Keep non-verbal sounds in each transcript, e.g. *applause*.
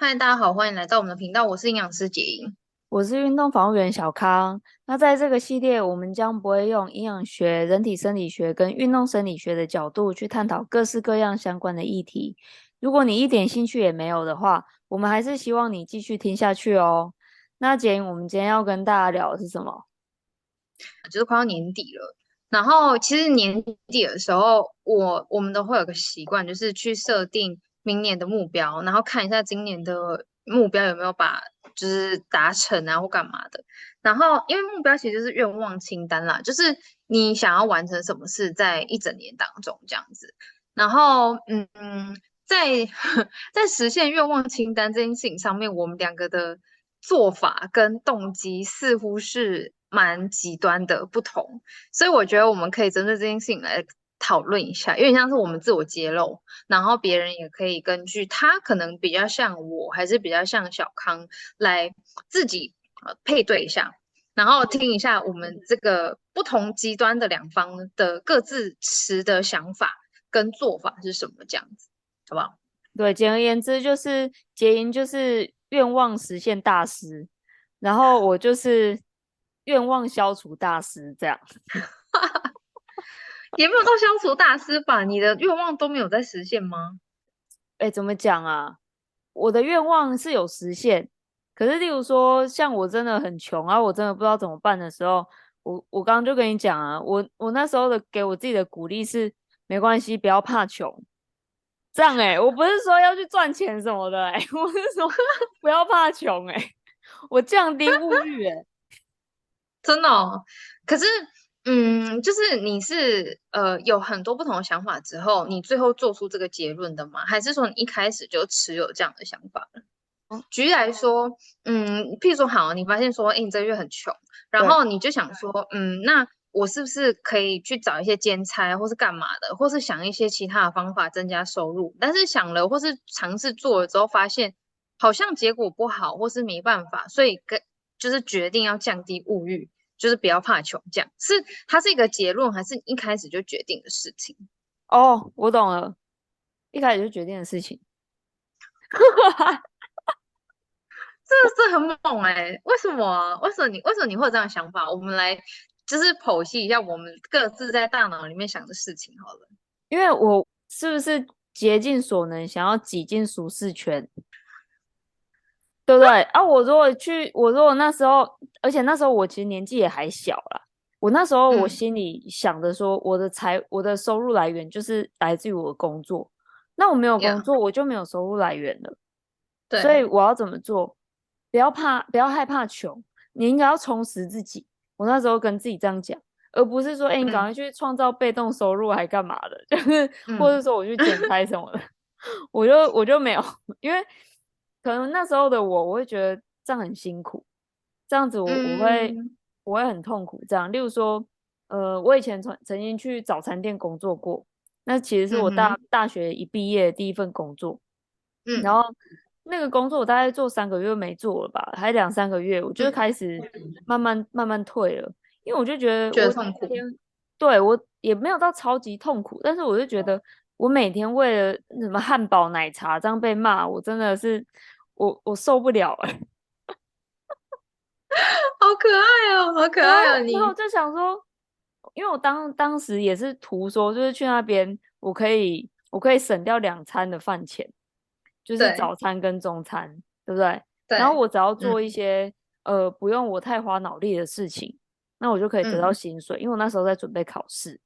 嗨，大家好，欢迎来到我们的频道，我是营养师杰英，我是运动防护员小康。那在这个系列，我们将不会用营养学、人体生理学跟运动生理学的角度去探讨各式各样相关的议题。如果你一点兴趣也没有的话，我们还是希望你继续听下去哦。那杰英，我们今天要跟大家聊的是什么？就是快要年底了，然后其实年底的时候，我我们都会有个习惯，就是去设定。明年的目标，然后看一下今年的目标有没有把就是达成啊或干嘛的。然后因为目标其实就是愿望清单啦，就是你想要完成什么事在一整年当中这样子。然后嗯，在在实现愿望清单这件事情上面，我们两个的做法跟动机似乎是蛮极端的不同，所以我觉得我们可以针对这件事情来。讨论一下，有点像是我们自我揭露，然后别人也可以根据他可能比较像我，还是比较像小康，来自己呃配对一下，然后听一下我们这个不同极端的两方的各自持的想法跟做法是什么，这样子，好不好？对，简而言之就是杰英就是愿望实现大师，然后我就是愿望消除大师，这样。也没有到消除大师吧？你的愿望都没有在实现吗？哎，怎么讲啊？我的愿望是有实现，可是例如说，像我真的很穷啊，我真的不知道怎么办的时候，我我刚刚就跟你讲啊，我我那时候的给我自己的鼓励是，没关系，不要怕穷。这样哎，我不是说要去赚钱什么的哎，*laughs* 我是说不要怕穷哎，*laughs* 我降低物欲哎，*laughs* 真的哦，可是。嗯，就是你是呃有很多不同的想法之后，你最后做出这个结论的吗？还是说你一开始就持有这样的想法？嗯，举例来说，嗯，譬如说好，你发现说，哎，你这个月很穷，然后你就想说，嗯，那我是不是可以去找一些兼差，或是干嘛的，或是想一些其他的方法增加收入？但是想了或是尝试做了之后，发现好像结果不好，或是没办法，所以跟就是决定要降低物欲。就是不要怕穷，这样是它是一个结论，还是一开始就决定的事情？哦，我懂了，一开始就决定的事情。*laughs* 这个是很猛哎、欸，为什么啊？为什么你为什么你会有这样的想法？我们来就是剖析一下我们各自在大脑里面想的事情好了。因为我是不是竭尽所能想要挤进舒适圈？对不对啊？我如果去，我如果那时候，而且那时候我其实年纪也还小啦。我那时候我心里想的说，我的财、嗯，我的收入来源就是来自于我的工作。那我没有工作我就没有收入来源了。对，所以我要怎么做？不要怕，不要害怕穷，你应该要充实自己。我那时候跟自己这样讲，而不是说，哎、欸，你赶快去创造被动收入，还干嘛的？嗯、*laughs* 就是，或者说我去剪裁 *laughs* 什么的，*laughs* 嗯、我就我就没有，因为。可能那时候的我，我会觉得这样很辛苦，这样子我我会、嗯、我会很痛苦。这样，例如说，呃，我以前曾曾经去早餐店工作过，那其实是我大、嗯、大学一毕业的第一份工作。嗯，然后那个工作我大概做三个月没做了吧，还两三个月，我就开始慢慢慢慢退了，因为我就觉得我觉得痛苦。对，我也没有到超级痛苦，但是我就觉得。我每天为了什么汉堡奶茶这样被骂，我真的是我我受不了哎、欸，*laughs* 好可爱哦，好可爱哦！你然后我就想说，因为我当当时也是图说，就是去那边我可以我可以省掉两餐的饭钱，就是早餐跟中餐，对，对不对？对。然后我只要做一些、嗯、呃不用我太花脑力的事情，那我就可以得到薪水，嗯、因为我那时候在准备考试。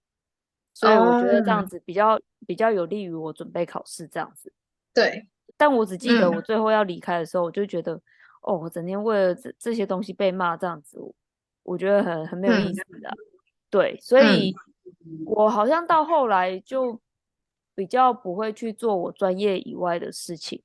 所以我觉得这样子比较、嗯、比较有利于我准备考试这样子。对，但我只记得我最后要离开的时候，我就觉得，嗯、哦，我整天为了这这些东西被骂这样子，我觉得很很没有意思的、啊嗯。对，所以我好像到后来就比较不会去做我专业以外的事情。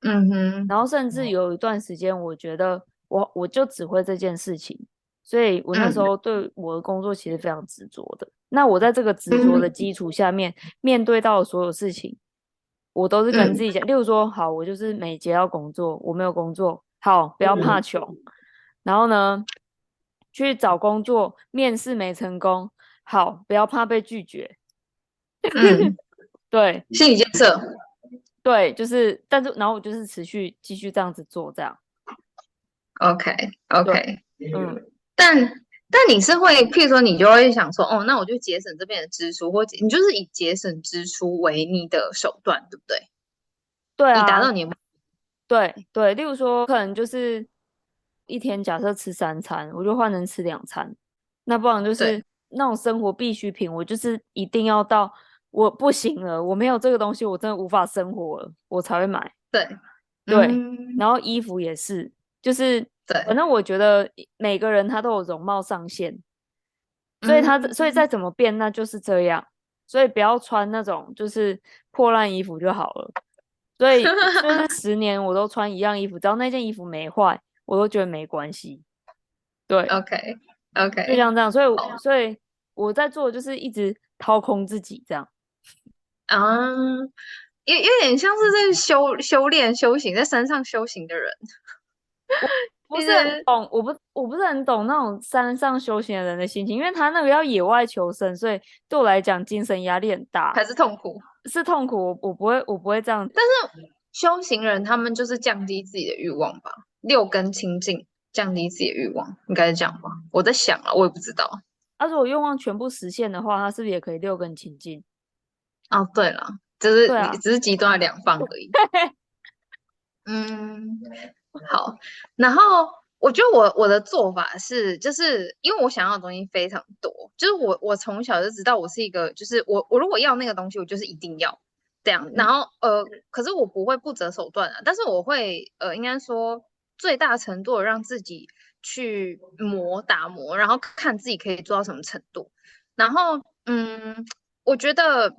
嗯哼，然后甚至有一段时间，我觉得我我就只会这件事情，所以我那时候对我的工作其实非常执着的。那我在这个执着的基础下面、嗯，面对到的所有事情，我都是跟自己讲、嗯。例如说，好，我就是每节要工作，我没有工作，好，不要怕穷、嗯。然后呢，去找工作，面试没成功，好，不要怕被拒绝。嗯，对，心理建设。对，就是，但是然后我就是持续继续这样子做，这样。OK OK，嗯，但但你是会，譬如说你就会想说，哦，那我就节省这边的支出，或你就是以节省支出为你的手段，对不对？对啊，以达到你的。对对，例如说，可能就是一天假设吃三餐，我就换成吃两餐，那不然就是那种生活必需品，我就是一定要到我不行了，我没有这个东西，我真的无法生活了，我才会买。对对，嗯、然后衣服也是，就是对，反正我觉得每个人他都有容貌上限，所以他、嗯、所以再怎么变，那就是这样，所以不要穿那种就是破烂衣服就好了。所以就 *laughs* 是十年我都穿一样衣服，只要那件衣服没坏，我都觉得没关系。对，OK OK，就像这样，所以、oh. 所以我在做就是一直掏空自己这样。啊，有有点像是在修修炼修行，在山上修行的人。*laughs* 不是很懂，我不我不是很懂那种山上修行的人的心情，因为他那个要野外求生，所以对我来讲精神压力很大，还是痛苦。是痛苦，我我不会，我不会这样。但是修行人他们就是降低自己的欲望吧，六根清净，降低自己的欲望，应该是这样吧？我在想啊，我也不知道。他如果愿望全部实现的话，他是不是也可以六根清净？哦，对了，只是、啊、只是极端的两方而已。*laughs* 嗯，好，然后。我觉得我我的做法是，就是因为我想要的东西非常多，就是我我从小就知道我是一个，就是我我如果要那个东西，我就是一定要这样。然后呃，可是我不会不择手段啊，但是我会呃，应该说最大程度的让自己去磨打磨，然后看自己可以做到什么程度。然后嗯，我觉得。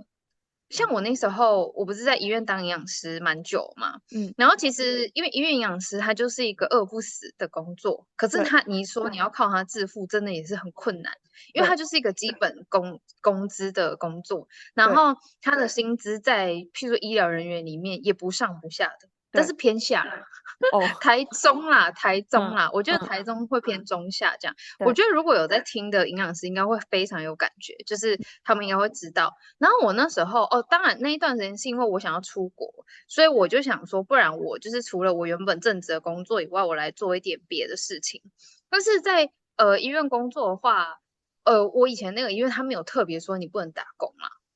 像我那时候，我不是在医院当营养师蛮久嘛，嗯，然后其实因为医院营养师他就是一个饿不死的工作，可是他你说你要靠他致富，真的也是很困难，因为他就是一个基本工工资的工作，然。后他的薪资在譬如说医疗人员里面也不上不下的，但是偏下啦。*laughs* 哦，*laughs* 台中啦，台中啦，嗯、我觉得台中会偏中下这样。嗯、我觉得如果有在听的营养师，应该会非常有感觉，就是他们应该会知道。然后我那时候，哦，当然那一段时间是因为我想要出国，所以我就想说，不然我就是除了我原本正职的工作以外，我来做一点别的事情。但是在呃医院工作的话，呃，我以前那个医院他没有特别说你不能打工嘛。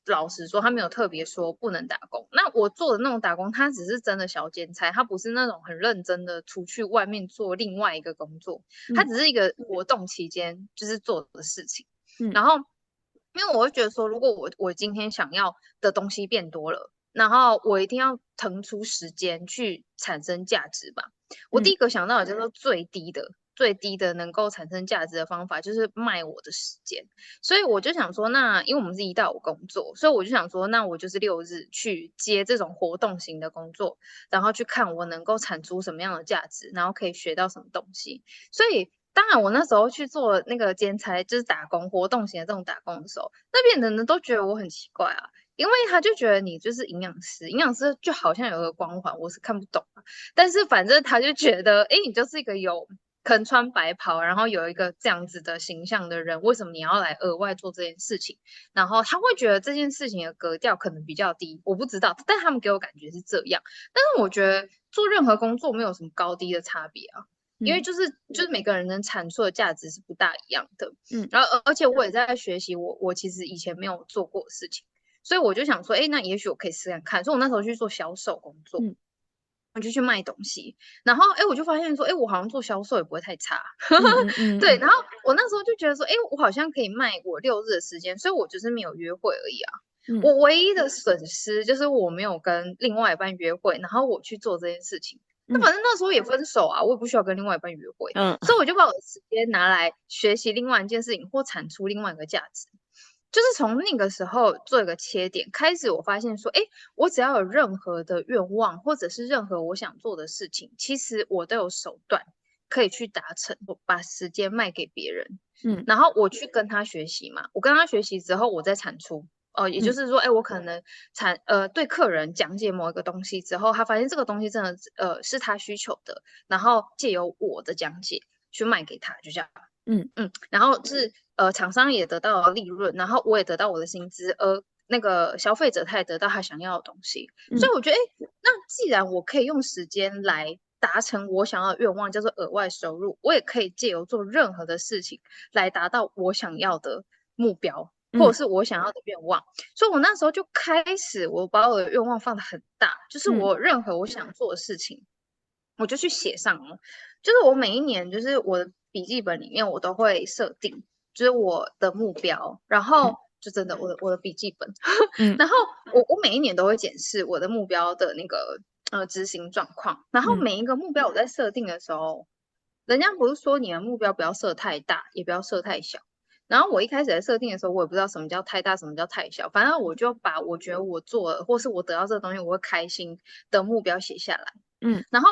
老实说，他没有特别说不能打工。那我做的那种打工，他只是真的小兼差，他不是那种很认真的出去外面做另外一个工作，他只是一个活动期间就是做的事情。嗯，然后因为我会觉得说，如果我我今天想要的东西变多了，然后我一定要腾出时间去产生价值吧。我第一个想到的叫做最低的。最低的能够产生价值的方法就是卖我的时间，所以我就想说，那因为我们是一到五工作，所以我就想说，那我就是六日去接这种活动型的工作，然后去看我能够产出什么样的价值，然后可以学到什么东西。所以当然我那时候去做那个兼差，就是打工活动型的这种打工的时候，那边的人都觉得我很奇怪啊，因为他就觉得你就是营养师，营养师就好像有个光环，我是看不懂啊，但是反正他就觉得，哎，你就是一个有。可能穿白袍，然后有一个这样子的形象的人，为什么你要来额外做这件事情？然后他会觉得这件事情的格调可能比较低，我不知道，但他们给我感觉是这样。但是我觉得做任何工作没有什么高低的差别啊，嗯、因为就是就是每个人能产出的价值是不大一样的。嗯，然后而且我也在学习，我我其实以前没有做过的事情，所以我就想说，哎，那也许我可以试试看。所以我那时候去做销售工作。嗯我就去卖东西，然后哎，我就发现说，哎，我好像做销售也不会太差，*laughs* 嗯嗯、对。然后我那时候就觉得说，哎，我好像可以卖我六日的时间，所以我就是没有约会而已啊。嗯、我唯一的损失就是我没有跟另外一半约会，然后我去做这件事情。嗯、那反正那时候也分手啊，我也不需要跟另外一半约会，嗯，所以我就把我的时间拿来学习另外一件事情，或产出另外一个价值。就是从那个时候做一个切点开始，我发现说，哎，我只要有任何的愿望，或者是任何我想做的事情，其实我都有手段可以去达成。我把时间卖给别人，嗯，然后我去跟他学习嘛，我跟他学习之后，我再产出。哦、呃，也就是说，哎，我可能产呃对客人讲解某一个东西之后，他发现这个东西真的呃是他需求的，然后借由我的讲解去卖给他，就这样。嗯嗯，然后是呃，厂商也得到了利润，然后我也得到我的薪资，而那个消费者他也得到他想要的东西。嗯、所以我觉得，哎，那既然我可以用时间来达成我想要的愿望，叫做额外收入，我也可以借由做任何的事情来达到我想要的目标。或者是我想要的愿望，嗯、所以我那时候就开始，我把我的愿望放得很大，就是我任何我想做的事情，嗯、我就去写上了。就是我每一年，就是我的笔记本里面，我都会设定，就是我的目标，然后就真的我的我的笔记本，*laughs* 嗯、然后我我每一年都会检视我的目标的那个呃执行状况，然后每一个目标我在设定的时候，嗯、人家不是说你的目标不要设太大，也不要设太小。然后我一开始在设定的时候，我也不知道什么叫太大，什么叫太小，反正我就把我觉得我做了，或是我得到这个东西我会开心的目标写下来。嗯，然后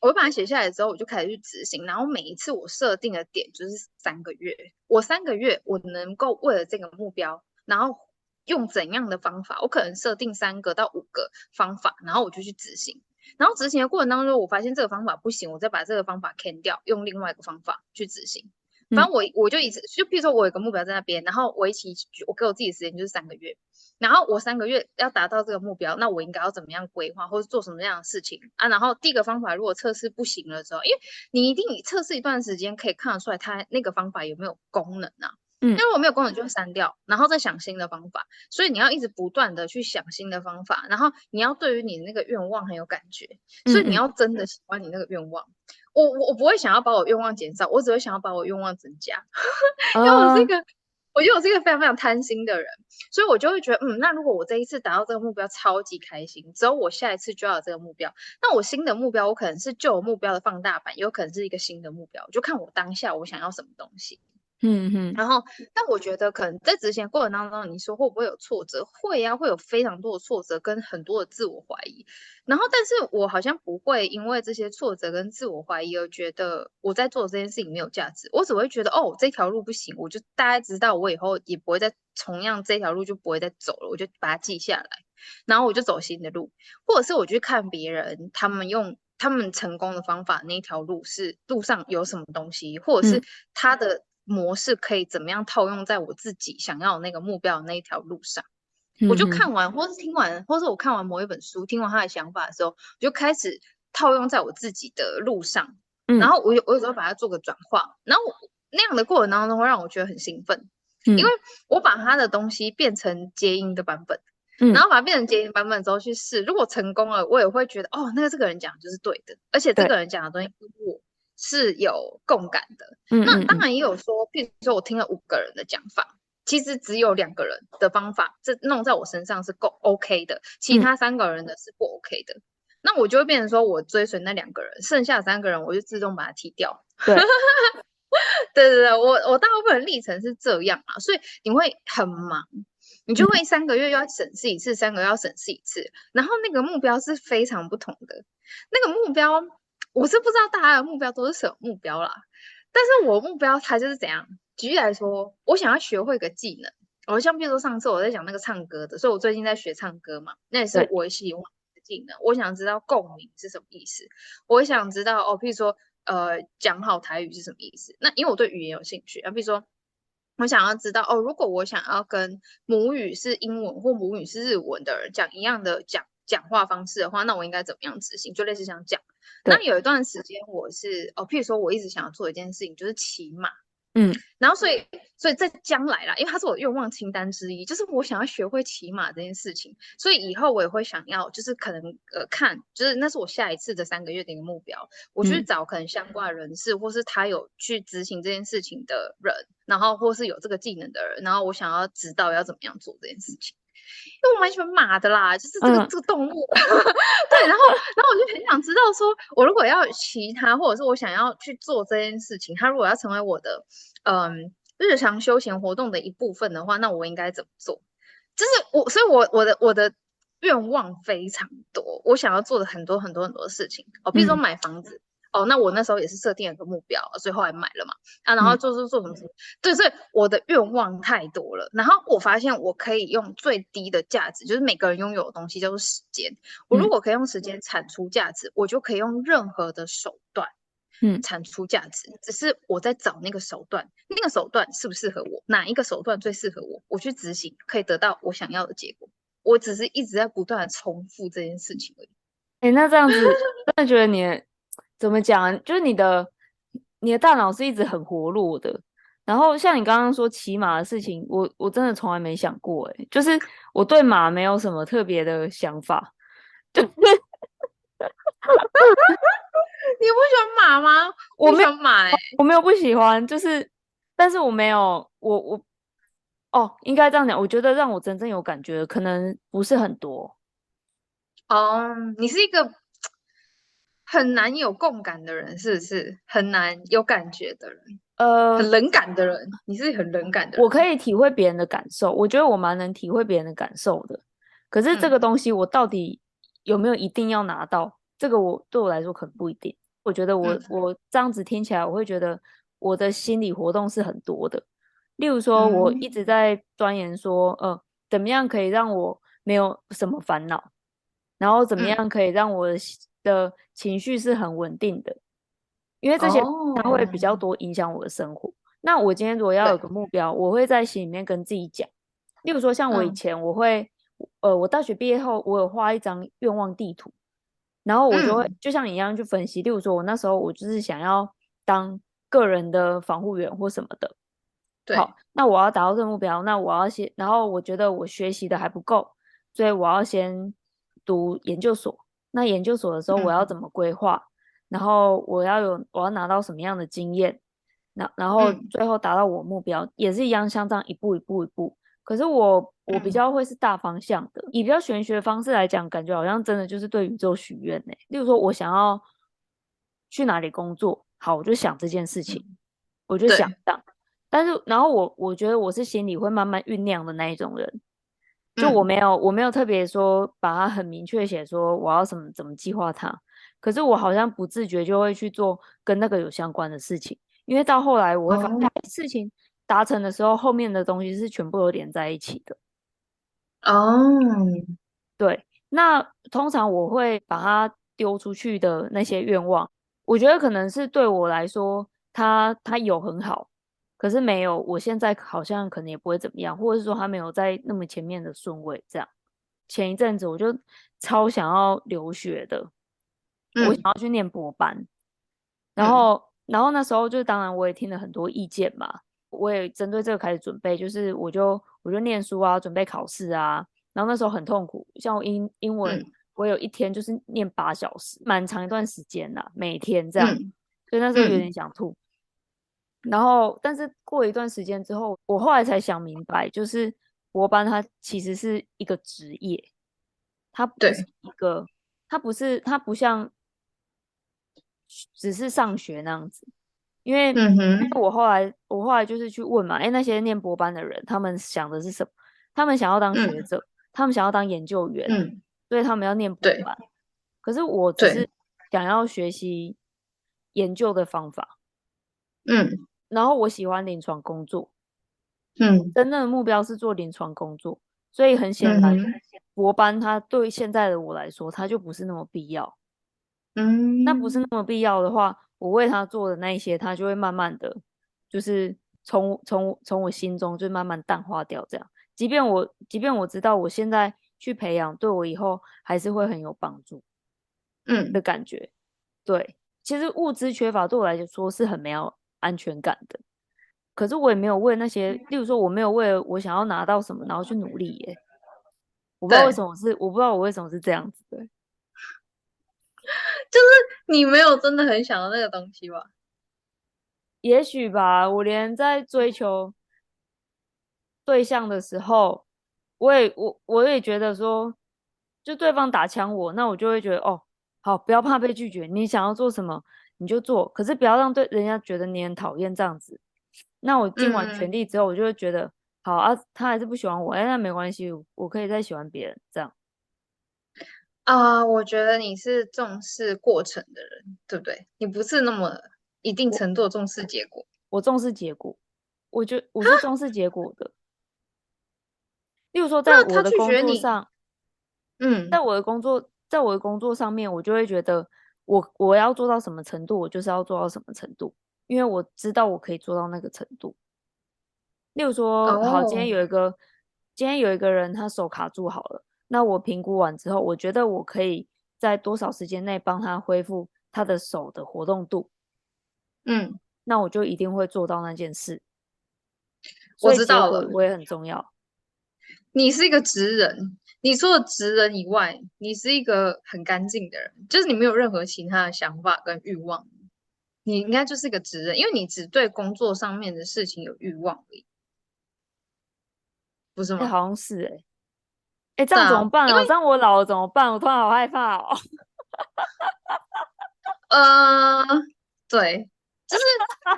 我把它写下来之后，我就开始去执行。然后每一次我设定的点就是三个月，我三个月我能够为了这个目标，然后用怎样的方法，我可能设定三个到五个方法，然后我就去执行。然后执行的过程当中，我发现这个方法不行，我再把这个方法砍掉，用另外一个方法去执行。反正我我就一直就譬如说我有个目标在那边，然后我一起我给我自己的时间就是三个月，然后我三个月要达到这个目标，那我应该要怎么样规划，或者做什么样的事情啊？然后第一个方法如果测试不行了之后，因为你一定你测试一段时间可以看得出来它那个方法有没有功能啊？嗯，那如果没有功能就会删掉，然后再想新的方法。所以你要一直不断的去想新的方法，然后你要对于你那个愿望很有感觉，所以你要真的喜欢你那个愿望。我我我不会想要把我愿望减少，我只会想要把我愿望增加，*laughs* 因为我是一个，我觉得我是一个非常非常贪心的人，所以我就会觉得，嗯，那如果我这一次达到这个目标，超级开心，只有我下一次就要有这个目标，那我新的目标，我可能是旧目标的放大版，也有可能是一个新的目标，就看我当下我想要什么东西。嗯哼，然后，但我觉得可能在执行过程当中，你说会不会有挫折？会呀、啊，会有非常多的挫折跟很多的自我怀疑。然后，但是我好像不会因为这些挫折跟自我怀疑而觉得我在做这件事情没有价值。我只会觉得，哦，这条路不行，我就大概知道我以后也不会再同样这条路就不会再走了，我就把它记下来，然后我就走新的路，或者是我去看别人他们用他们成功的方法，那条路是路上有什么东西，或者是他的。嗯模式可以怎么样套用在我自己想要那个目标的那一条路上？我就看完，或是听完，或是我看完某一本书，听完他的想法的时候，我就开始套用在我自己的路上。嗯、然后我有我有时候把它做个转化，然后那样的过程当中会让我觉得很兴奋，嗯、因为我把他的东西变成结音的版本，嗯、然后把它变成结音版本之后去试，如果成功了，我也会觉得哦，那个这个人讲的就是对的，而且这个人讲的东西跟我。是有共感的，嗯嗯嗯，那当然也有说，譬如说我听了五个人的讲法，其实只有两个人的方法，这弄在我身上是够 OK 的，其他三个人的是不 OK 的，嗯、那我就会变成说我追随那两个人，剩下三个人我就自动把它踢掉。对，*laughs* 对对对，我我大部分的历程是这样啊，所以你会很忙，你就会三个月要审视一次，嗯、三个月要审视一次，然后那个目标是非常不同的，那个目标。我是不知道大家的目标都是什么目标啦，但是我目标它就是怎样。举例来说，我想要学会一个技能，我像比如说上次我在讲那个唱歌的，所以我最近在学唱歌嘛，那也是我希望的技能。我想知道共鸣是什么意思，我想知道哦，譬如说呃讲好台语是什么意思。那因为我对语言有兴趣啊，比如说我想要知道哦，如果我想要跟母语是英文或母语是日文的人讲一样的讲讲话方式的话，那我应该怎么样执行？就类似像讲。对那有一段时间，我是哦，譬如说，我一直想要做一件事情，就是骑马，嗯，然后所以，所以在将来啦，因为它是我的愿望清单之一，就是我想要学会骑马这件事情，所以以后我也会想要，就是可能呃看，就是那是我下一次的三个月的一个目标，我去找可能相关的人士，嗯、或是他有去执行这件事情的人，然后或是有这个技能的人，然后我想要知道要怎么样做这件事情。因为我蛮喜欢马的啦，就是这个、嗯、这个动物，*laughs* 对，然后然后我就很想知道说，说我如果要骑它，或者是我想要去做这件事情，它如果要成为我的嗯日常休闲活动的一部分的话，那我应该怎么做？就是我，所以我我的我的愿望非常多，我想要做的很多很多很多事情哦，比如说买房子。嗯哦，那我那时候也是设定了一个目标，所以后来买了嘛。啊，然后做做做什么什么，嗯、对，所以我的愿望太多了。然后我发现我可以用最低的价值，就是每个人拥有的东西叫做时间。我如果可以用时间产出价值，嗯、我就可以用任何的手段嗯，产出价值，只是我在找那个手段，那个手段适不适合我，哪一个手段最适合我，我去执行，可以得到我想要的结果。我只是一直在不断的重复这件事情而已。哎、欸，那这样子，真的觉得你怎么讲？就是你的你的大脑是一直很活络的。然后像你刚刚说骑马的事情，我我真的从来没想过。哎，就是我对马没有什么特别的想法。*laughs* 就是，你不喜欢马吗？我没有马哎，我没有不喜欢，就是，但是我没有，我我。哦，应该这样讲。我觉得让我真正有感觉的可能不是很多。哦，你是一个很难有共感的人，是不是？很难有感觉的人，呃，很冷感的人。你是很冷感的人。我可以体会别人的感受，我觉得我蛮能体会别人的感受的。可是这个东西，我到底有没有一定要拿到？嗯、这个我对我来说可能不一定。我觉得我、嗯、我这样子听起来，我会觉得我的心理活动是很多的。例如说，我一直在钻研说，嗯、呃，怎么样可以让我没有什么烦恼，然后怎么样可以让我的情绪是很稳定的，因为这些它会比较多影响我的生活。哦、那我今天如果要有个目标，我会在心里面跟自己讲。例如说，像我以前我会，嗯、呃，我大学毕业后，我有画一张愿望地图，然后我就会、嗯、就像你一样去分析。例如说，我那时候我就是想要当个人的防护员或什么的。好，那我要达到这个目标，那我要先，然后我觉得我学习的还不够，所以我要先读研究所。那研究所的时候，我要怎么规划？嗯、然后我要有，我要拿到什么样的经验？那然后最后达到我目标，嗯、也是一样，像这样一步一步一步。可是我我比较会是大方向的，嗯、以比较玄学的方式来讲，感觉好像真的就是对宇宙许愿呢。例如说，我想要去哪里工作，好，我就想这件事情，嗯、我就想当。但是，然后我我觉得我是心里会慢慢酝酿的那一种人，就我没有、嗯、我没有特别说把它很明确写说我要什么怎么计划它，可是我好像不自觉就会去做跟那个有相关的事情，因为到后来我会发现事情达成的时候，后面的东西是全部都连在一起的。哦，对，那通常我会把它丢出去的那些愿望，我觉得可能是对我来说，它它有很好。可是没有，我现在好像可能也不会怎么样，或者是说他没有在那么前面的顺位这样。前一阵子我就超想要留学的，嗯、我想要去念博班，然后，嗯、然后那时候就当然我也听了很多意见嘛，我也针对这个开始准备，就是我就我就念书啊，准备考试啊，然后那时候很痛苦，像我英英文，嗯、我有一天就是念八小时，蛮长一段时间啦，每天这样，嗯、所以那时候有点想吐。嗯然后，但是过一段时间之后，我后来才想明白，就是博班它其实是一个职业，它不是一个，对它不是，它不像只是上学那样子。因为，嗯哼，我后来我后来就是去问嘛，哎，那些念博班的人，他们想的是什么？他们想要当学者，嗯、他们想要当研究员，嗯、所以他们要念博班。可是我只是想要学习研究的方法，嗯。然后我喜欢临床工作，嗯，真正的目标是做临床工作，所以很显然，博班它对现在的我来说，它就不是那么必要，嗯，那不是那么必要的话，我为他做的那一些，他就会慢慢的，就是从从从我心中就慢慢淡化掉，这样，即便我即便我知道我现在去培养，对我以后还是会很有帮助，嗯。的感觉，对，其实物资缺乏对我来说是很没有。安全感的，可是我也没有为那些，例如说，我没有为了我想要拿到什么，然后去努力耶。我不知道为什么是，我不知道我为什么是这样子的，*laughs* 就是你没有真的很想要那个东西吧？也许吧。我连在追求对象的时候，我也我我也觉得说，就对方打枪我，那我就会觉得哦，好，不要怕被拒绝，你想要做什么？你就做，可是不要让对人家觉得你很讨厌这样子。那我尽完全力之后，我就会觉得、嗯、好啊，他还是不喜欢我，哎，那没关系，我可以再喜欢别人这样。啊、呃，我觉得你是重视过程的人，对不对？你不是那么一定程度重视结果。我，我重视结果，我就我是重视结果的。例如说，在我的工作上，嗯，在我的工作，在我的工作上面，我就会觉得。我我要做到什么程度，我就是要做到什么程度，因为我知道我可以做到那个程度。例如说，好，今天有一个，oh. 今天有一个人他手卡住好了，那我评估完之后，我觉得我可以在多少时间内帮他恢复他的手的活动度，嗯，那我就一定会做到那件事。我知道了，我也很重要。你是一个职人，你除了直人以外，你是一个很干净的人，就是你没有任何其他的想法跟欲望，你应该就是一个直人，因为你只对工作上面的事情有欲望而已。不是吗？欸、好像是哎、欸，哎、欸，这样怎么办啊？这样我老了怎么办？我突然好害怕哦。*laughs* 呃，对，就是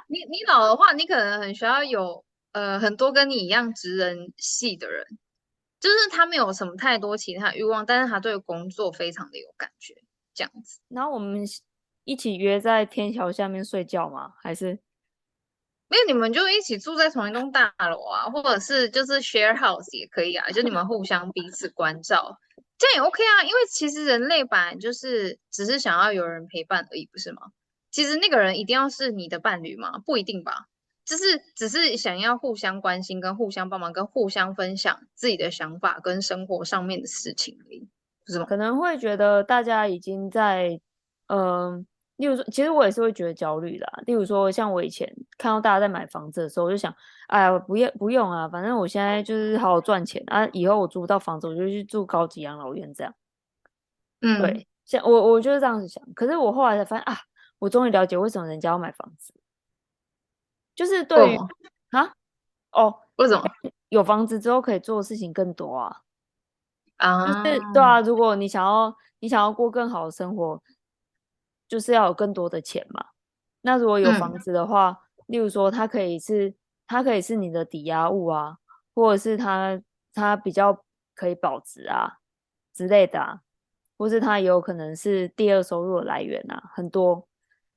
你你老的话，你可能很需要有呃很多跟你一样直人系的人，就是他没有什么太多其他欲望，但是他对工作非常的有感觉，这样子。然后我们一起约在天桥下面睡觉吗？还是？没有你们就一起住在同一栋大楼啊，或者是就是 share house 也可以啊，就你们互相彼此关照，这样也 OK 啊。因为其实人类本来就是只是想要有人陪伴而已，不是吗？其实那个人一定要是你的伴侣吗？不一定吧，就是只是想要互相关心、跟互相帮忙、跟互相分享自己的想法跟生活上面的事情而已，不是吗？可能会觉得大家已经在嗯。呃例如说，其实我也是会觉得焦虑的啊。例如说，像我以前看到大家在买房子的时候，我就想，哎呀，不要不用啊，反正我现在就是好好赚钱啊，以后我租不到房子，我就去住高级养老院这样。嗯，对，像我我就是这样子想。可是我后来才发现啊，我终于了解为什么人家要买房子，就是对于啊，哦，为什么有房子之后可以做的事情更多啊？啊，就是对啊，如果你想要你想要过更好的生活。就是要有更多的钱嘛。那如果有房子的话，嗯、例如说，它可以是它可以是你的抵押物啊，或者是它它比较可以保值啊之类的啊，或是它也有可能是第二收入的来源啊，很多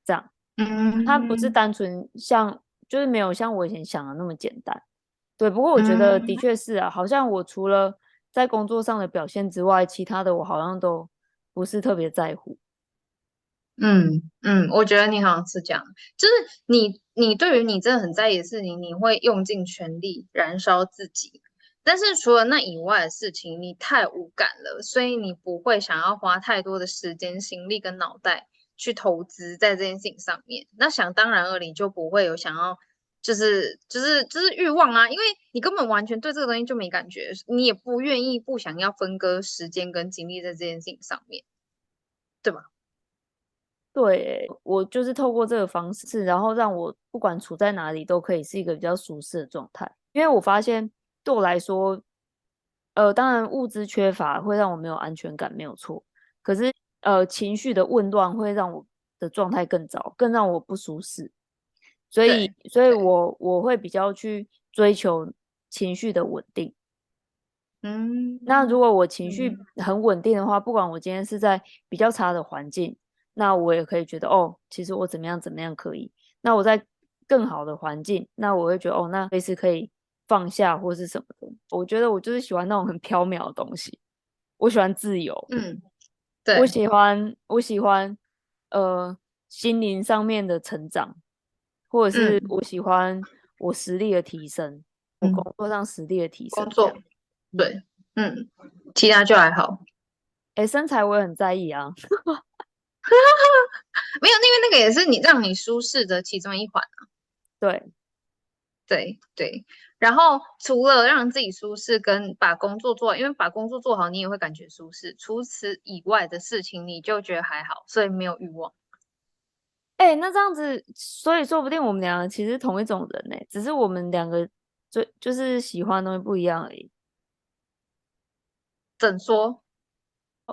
这样。嗯，它不是单纯像就是没有像我以前想的那么简单。对，不过我觉得的确是啊，好像我除了在工作上的表现之外，其他的我好像都不是特别在乎。嗯嗯，我觉得你好像是这样，就是你你对于你真的很在意的事情，你会用尽全力燃烧自己。但是除了那以外的事情，你太无感了，所以你不会想要花太多的时间、心力跟脑袋去投资在这件事情上面。那想当然了，你就不会有想要就是就是就是欲望啊，因为你根本完全对这个东西就没感觉，你也不愿意不想要分割时间跟精力在这件事情上面，对吧？对，我就是透过这个方式，然后让我不管处在哪里都可以是一个比较舒适的状态。因为我发现对我来说，呃，当然物资缺乏会让我没有安全感，没有错。可是，呃，情绪的混乱会让我的状态更糟，更让我不舒适。所以，所以我我会比较去追求情绪的稳定。嗯，那如果我情绪很稳定的话，不管我今天是在比较差的环境。那我也可以觉得哦，其实我怎么样怎么样可以。那我在更好的环境，那我会觉得哦，那随时可以放下或是什么的。我觉得我就是喜欢那种很飘渺的东西，我喜欢自由。嗯，对，我喜欢我喜欢呃心灵上面的成长，或者是我喜欢我实力的提升，嗯、我工作上实力的提升。工作，对，嗯，其他就还好。哎，身材我也很在意啊。*laughs* 没有，因为那个也是你让你舒适的其中一环啊。*laughs* 对，对对。然后除了让自己舒适跟把工作做好，因为把工作做好，你也会感觉舒适。除此以外的事情，你就觉得还好，所以没有欲望。哎、欸，那这样子，所以说不定我们两个其实同一种人呢、欸，只是我们两个就就是喜欢的东西不一样而已。怎说？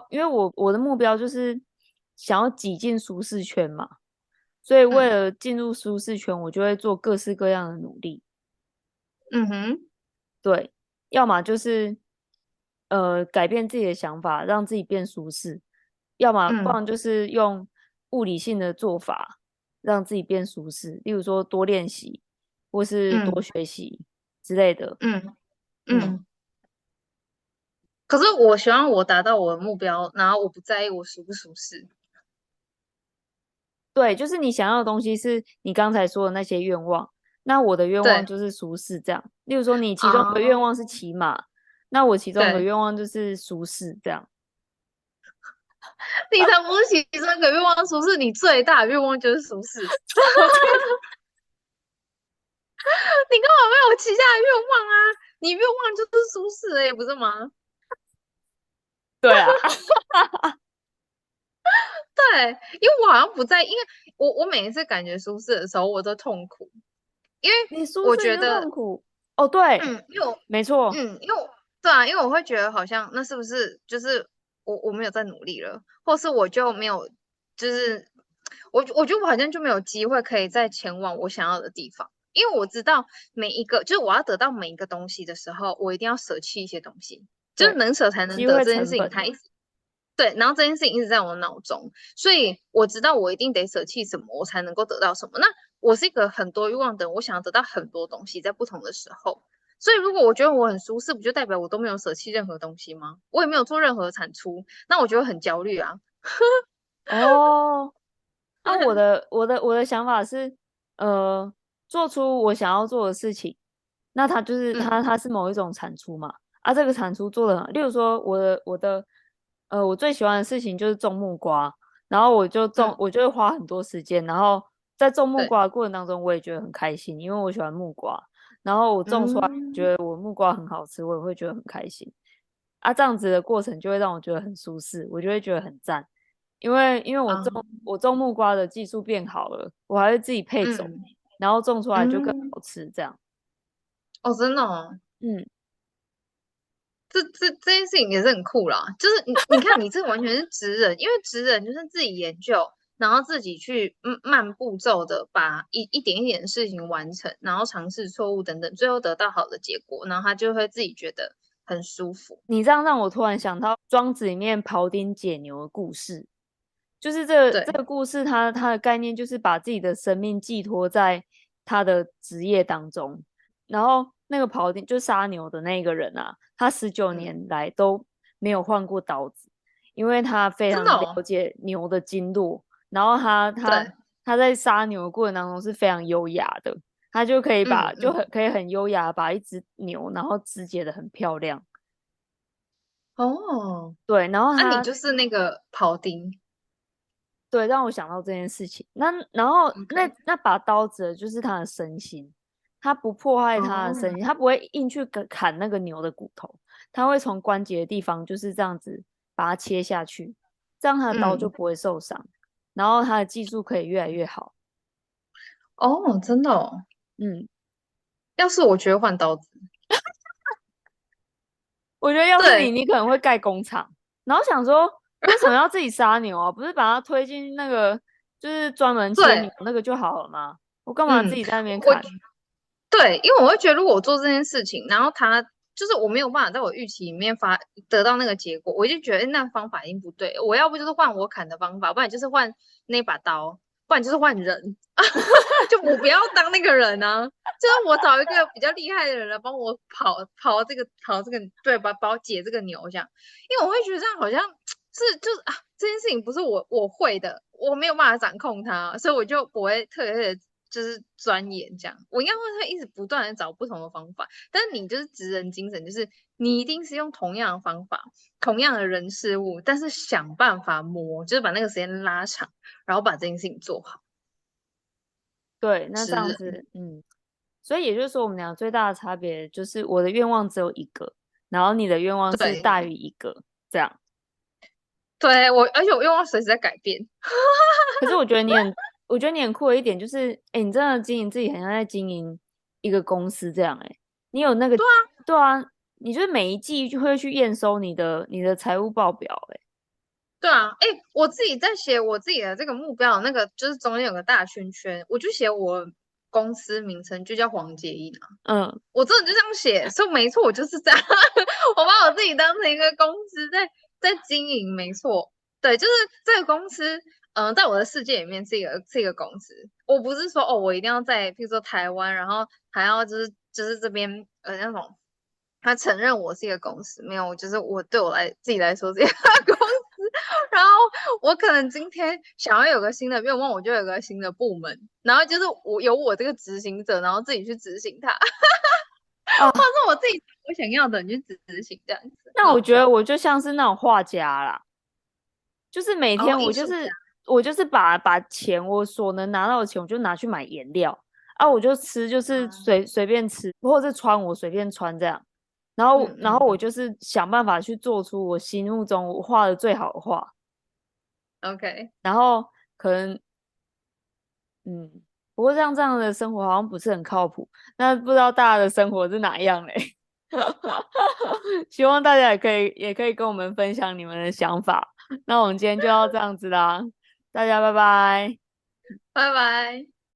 因为我我的目标就是。想要挤进舒适圈嘛，所以为了进入舒适圈，我就会做各式各样的努力。嗯哼，对，要么就是呃改变自己的想法，让自己变舒适；要么不然就是用物理性的做法让自己变舒适，例如说多练习或是多学习之类的。嗯嗯。嗯可是我希望我达到我的目标，然后我不在意我舒不舒适。对，就是你想要的东西是你刚才说的那些愿望。那我的愿望就是舒适，这样。例如说，你其中一个愿望是骑马，啊、那我其中一个愿望就是舒适，这样。*laughs* 你才不是其中一个愿望舒适，你最大的愿望就是舒适。*laughs* 你根本没有其他的愿望啊！你愿望就是舒适的，也不是吗？对啊。*laughs* 对，因为我好像不在，因为我我每一次感觉舒适的时候，我都痛苦。因为我觉得痛苦。哦，对，嗯，因为我没错，嗯，因为对啊，因为我会觉得好像那是不是就是我我没有在努力了，或是我就没有，就是我我觉得我好像就没有机会可以再前往我想要的地方，因为我知道每一个就是我要得到每一个东西的时候，我一定要舍弃一些东西，就是能舍才能得这件事情，它一直对，然后这件事情一直在我脑中，所以我知道我一定得舍弃什么，我才能够得到什么。那我是一个很多欲望的人，我想要得到很多东西，在不同的时候。所以，如果我觉得我很舒适，不就代表我都没有舍弃任何东西吗？我也没有做任何产出，那我觉得很焦虑啊。*laughs* 哦，那我的我的我的想法是，呃，做出我想要做的事情，那它就是它它是某一种产出嘛。啊，这个产出做的，例如说我的我的，呃，我最喜欢的事情就是种木瓜，然后我就种，我就会花很多时间，然后。在种木瓜的过程当中，我也觉得很开心，因为我喜欢木瓜。然后我种出来，觉得我木瓜很好吃，嗯、我也会觉得很开心。啊，这样子的过程就会让我觉得很舒适，我就会觉得很赞。因为因为我种、嗯、我种木瓜的技术变好了，我还会自己配种，嗯、然后种出来就更好吃。这样。嗯、哦，真的哦。嗯。这这这件事情也是很酷啦，就是你你看，你这完全是职人，因为职人就是自己研究。然后自己去慢步骤的把一一点一点的事情完成，然后尝试错误等等，最后得到好的结果，然后他就会自己觉得很舒服。你这样让我突然想到《庄子》里面庖丁解牛的故事，就是这个这个故事它，它它的概念就是把自己的生命寄托在他的职业当中。然后那个庖丁就杀牛的那个人啊，他十九年来都没有换过刀子，因为他非常了解牛的经络。然后他他他在杀牛的过程当中是非常优雅的，他就可以把、嗯、就很可以很优雅的把一只牛，然后肢解的很漂亮。哦，对，然后那、啊、你就是那个庖丁，对，让我想到这件事情。那然后.那那把刀子就是他的身心，他不破坏他的身心，oh. 他不会硬去砍那个牛的骨头，他会从关节的地方就是这样子把它切下去，这样他的刀就不会受伤。嗯然后他的技术可以越来越好。哦，真的哦。嗯，要是我觉得换刀子，*laughs* 我觉得要是你，你可能会盖工厂，然后想说 *laughs* 为什么要自己杀牛啊？不是把它推进那个就是专门切牛那个就好了吗？我干嘛自己在那边砍？嗯，对，因为我会觉得如果我做这件事情，然后他。就是我没有办法在我预期里面发得到那个结果，我就觉得那方法已经不对。我要不就是换我砍的方法，不然就是换那把刀，不然就是换人。*laughs* 就我不要当那个人啊，就是我找一个比较厉害的人来帮我跑跑这个跑这个，对，把把我解这个牛这样。因为我会觉得这样好像是就是啊，这件事情不是我我会的，我没有办法掌控它，所以我就不会特别的。就是钻研这样，我应该会会一直不断的找不同的方法。但是你就是职人精神，就是你一定是用同样的方法，同样的人事物，但是想办法磨，就是把那个时间拉长，然后把这件事情做好。对，那这样子，嗯，所以也就是说，我们俩最大的差别就是我的愿望只有一个，然后你的愿望是大于一个，这样。对我，而且我愿望随时在改变。可是我觉得你很。我觉得你很酷的一点就是，哎、欸，你真的经营自己，很像在经营一个公司这样、欸，哎，你有那个对啊，对啊，你就是每一季就会去验收你的你的财务报表、欸，哎，对啊，哎、欸，我自己在写我自己的这个目标，那个就是中间有个大圈圈，我就写我公司名称就叫黄杰英啊，嗯，我真的就这样写，所以没错，我就是这样，*laughs* 我把我自己当成一个公司在在经营，没错，对，就是这个公司。嗯，在我的世界里面，是一个是一个公司。我不是说哦，我一定要在，譬如说台湾，然后还要就是就是这边呃那种，他承认我是一个公司，没有，就是我对我来自己来说是一个 *laughs* 公司。然后我可能今天想要有个新的愿望，我就有个新的部门，然后就是我有我这个执行者，然后自己去执行它，*laughs* 或者我自己我想要的你去执行这样子。那我觉得我就像是那种画家啦，就是每天我就是、哦、我就是把把钱我所能拿到的钱，我就拿去买颜料啊，我就吃就是随随便吃，或者是穿我随便穿这样。然后，嗯、然后我就是想办法去做出我心目中我画的最好的画。OK，然后可能，嗯，不过像这样的生活好像不是很靠谱。那不知道大家的生活是哪样嘞？*laughs* *laughs* 希望大家也可以也可以跟我们分享你们的想法。那我们今天就要这样子啦，大家拜拜，拜拜。